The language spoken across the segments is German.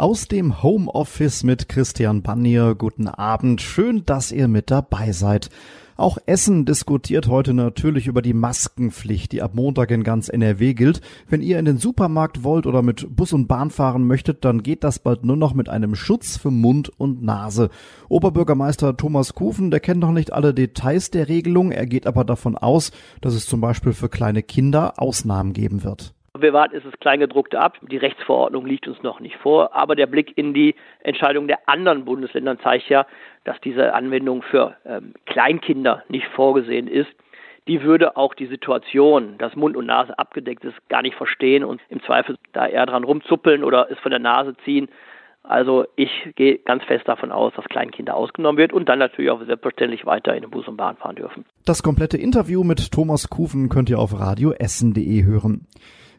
Aus dem Homeoffice mit Christian Bannier. Guten Abend. Schön, dass ihr mit dabei seid. Auch Essen diskutiert heute natürlich über die Maskenpflicht, die ab Montag in ganz NRW gilt. Wenn ihr in den Supermarkt wollt oder mit Bus und Bahn fahren möchtet, dann geht das bald nur noch mit einem Schutz für Mund und Nase. Oberbürgermeister Thomas Kufen, der kennt noch nicht alle Details der Regelung, er geht aber davon aus, dass es zum Beispiel für kleine Kinder Ausnahmen geben wird. Wir warten es das Kleingedruckte ab. Die Rechtsverordnung liegt uns noch nicht vor. Aber der Blick in die Entscheidung der anderen Bundesländer zeigt ja, dass diese Anwendung für ähm, Kleinkinder nicht vorgesehen ist. Die würde auch die Situation, dass Mund und Nase abgedeckt ist, gar nicht verstehen und im Zweifel da eher dran rumzuppeln oder es von der Nase ziehen. Also ich gehe ganz fest davon aus, dass Kleinkinder ausgenommen wird und dann natürlich auch selbstverständlich weiter in den Bus und Bahn fahren dürfen. Das komplette Interview mit Thomas Kufen könnt ihr auf radioessen.de hören.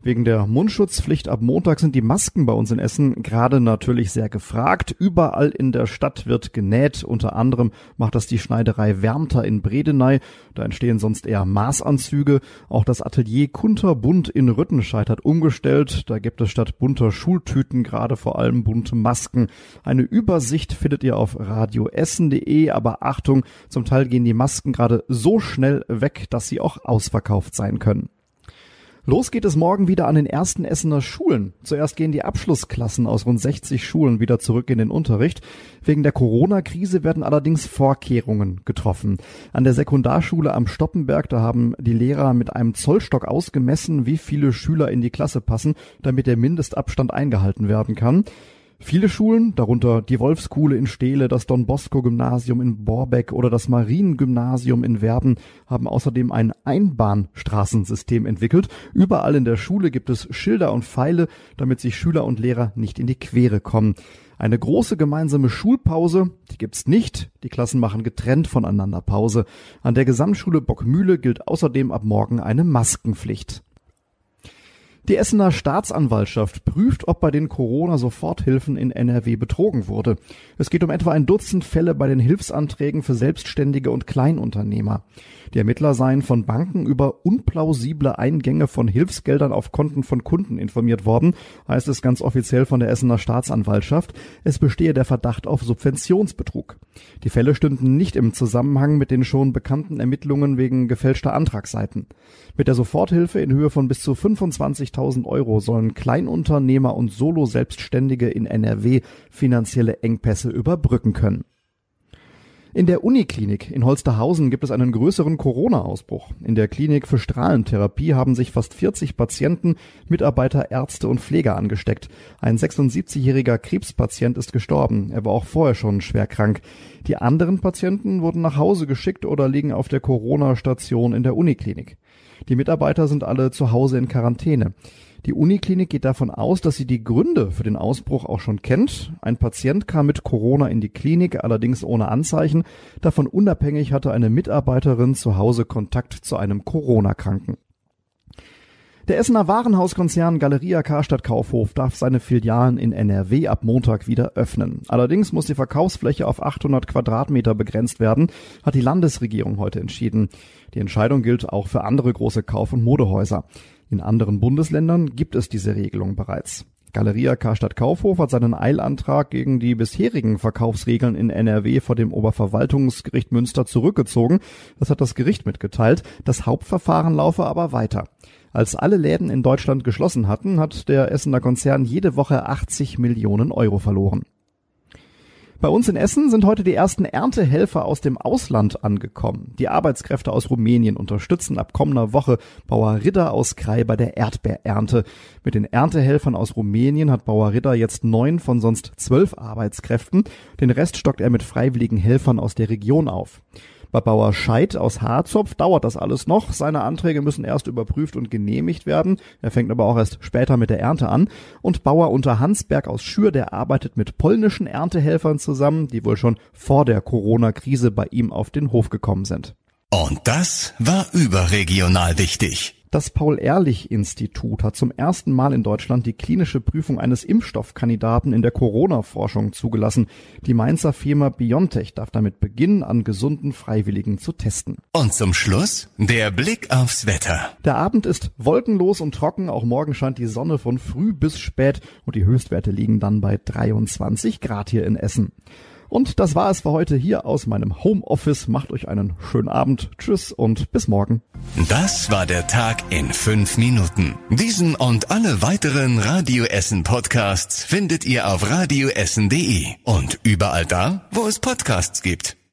Wegen der Mundschutzpflicht ab Montag sind die Masken bei uns in Essen gerade natürlich sehr gefragt. Überall in der Stadt wird genäht. Unter anderem macht das die Schneiderei Wärmter in Bredeney. Da entstehen sonst eher Maßanzüge. Auch das Atelier Kunterbund in Rüttenscheid hat umgestellt. Da gibt es statt bunter Schultüten gerade vor allem bunte Masken. Eine Übersicht findet ihr auf radioessen.de. Aber Achtung, zum Teil gehen die Masken gerade so schnell weg, dass sie auch ausverkauft sein können. Los geht es morgen wieder an den ersten Essener Schulen. Zuerst gehen die Abschlussklassen aus rund 60 Schulen wieder zurück in den Unterricht. Wegen der Corona-Krise werden allerdings Vorkehrungen getroffen. An der Sekundarschule am Stoppenberg, da haben die Lehrer mit einem Zollstock ausgemessen, wie viele Schüler in die Klasse passen, damit der Mindestabstand eingehalten werden kann. Viele Schulen, darunter die Wolfskuhle in Steele, das Don Bosco Gymnasium in Borbeck oder das Mariengymnasium in Werben, haben außerdem ein Einbahnstraßensystem entwickelt. Überall in der Schule gibt es Schilder und Pfeile, damit sich Schüler und Lehrer nicht in die Quere kommen. Eine große gemeinsame Schulpause, die gibt's nicht. Die Klassen machen getrennt voneinander Pause. An der Gesamtschule Bockmühle gilt außerdem ab morgen eine Maskenpflicht. Die Essener Staatsanwaltschaft prüft, ob bei den Corona-Soforthilfen in NRW betrogen wurde. Es geht um etwa ein Dutzend Fälle bei den Hilfsanträgen für Selbstständige und Kleinunternehmer. Die Ermittler seien von Banken über unplausible Eingänge von Hilfsgeldern auf Konten von Kunden informiert worden, heißt es ganz offiziell von der Essener Staatsanwaltschaft. Es bestehe der Verdacht auf Subventionsbetrug. Die Fälle stünden nicht im Zusammenhang mit den schon bekannten Ermittlungen wegen gefälschter Antragsseiten. Mit der Soforthilfe in Höhe von bis zu 25 60.000 Euro sollen Kleinunternehmer und Solo-Selbstständige in NRW finanzielle Engpässe überbrücken können. In der Uniklinik in Holsterhausen gibt es einen größeren Corona-Ausbruch. In der Klinik für Strahlentherapie haben sich fast 40 Patienten, Mitarbeiter, Ärzte und Pfleger angesteckt. Ein 76-jähriger Krebspatient ist gestorben. Er war auch vorher schon schwer krank. Die anderen Patienten wurden nach Hause geschickt oder liegen auf der Corona-Station in der Uniklinik. Die Mitarbeiter sind alle zu Hause in Quarantäne. Die Uniklinik geht davon aus, dass sie die Gründe für den Ausbruch auch schon kennt. Ein Patient kam mit Corona in die Klinik, allerdings ohne Anzeichen. Davon unabhängig hatte eine Mitarbeiterin zu Hause Kontakt zu einem Corona-Kranken. Der Essener Warenhauskonzern Galeria Karstadt Kaufhof darf seine Filialen in NRW ab Montag wieder öffnen. Allerdings muss die Verkaufsfläche auf 800 Quadratmeter begrenzt werden, hat die Landesregierung heute entschieden. Die Entscheidung gilt auch für andere große Kauf- und Modehäuser. In anderen Bundesländern gibt es diese Regelung bereits. Galeria Karstadt Kaufhof hat seinen Eilantrag gegen die bisherigen Verkaufsregeln in NRW vor dem Oberverwaltungsgericht Münster zurückgezogen. Das hat das Gericht mitgeteilt. Das Hauptverfahren laufe aber weiter. Als alle Läden in Deutschland geschlossen hatten, hat der Essener Konzern jede Woche 80 Millionen Euro verloren. Bei uns in Essen sind heute die ersten Erntehelfer aus dem Ausland angekommen. Die Arbeitskräfte aus Rumänien unterstützen ab kommender Woche Bauer Ritter aus Krei bei der Erdbeerernte. Mit den Erntehelfern aus Rumänien hat Bauer Ritter jetzt neun von sonst zwölf Arbeitskräften. Den Rest stockt er mit freiwilligen Helfern aus der Region auf. Bei Bauer Scheid aus Harzopf dauert das alles noch. Seine Anträge müssen erst überprüft und genehmigt werden. Er fängt aber auch erst später mit der Ernte an. Und Bauer unter Hansberg aus Schür, der arbeitet mit polnischen Erntehelfern zusammen, die wohl schon vor der Corona-Krise bei ihm auf den Hof gekommen sind. Und das war überregional wichtig. Das Paul-Ehrlich-Institut hat zum ersten Mal in Deutschland die klinische Prüfung eines Impfstoffkandidaten in der Corona-Forschung zugelassen. Die Mainzer Firma BioNTech darf damit beginnen, an gesunden Freiwilligen zu testen. Und zum Schluss der Blick aufs Wetter. Der Abend ist wolkenlos und trocken. Auch morgen scheint die Sonne von früh bis spät und die Höchstwerte liegen dann bei 23 Grad hier in Essen. Und das war es für heute hier aus meinem Homeoffice. Macht euch einen schönen Abend. Tschüss und bis morgen. Das war der Tag in fünf Minuten. Diesen und alle weiteren Radio Essen Podcasts findet ihr auf radioessen.de und überall da, wo es Podcasts gibt.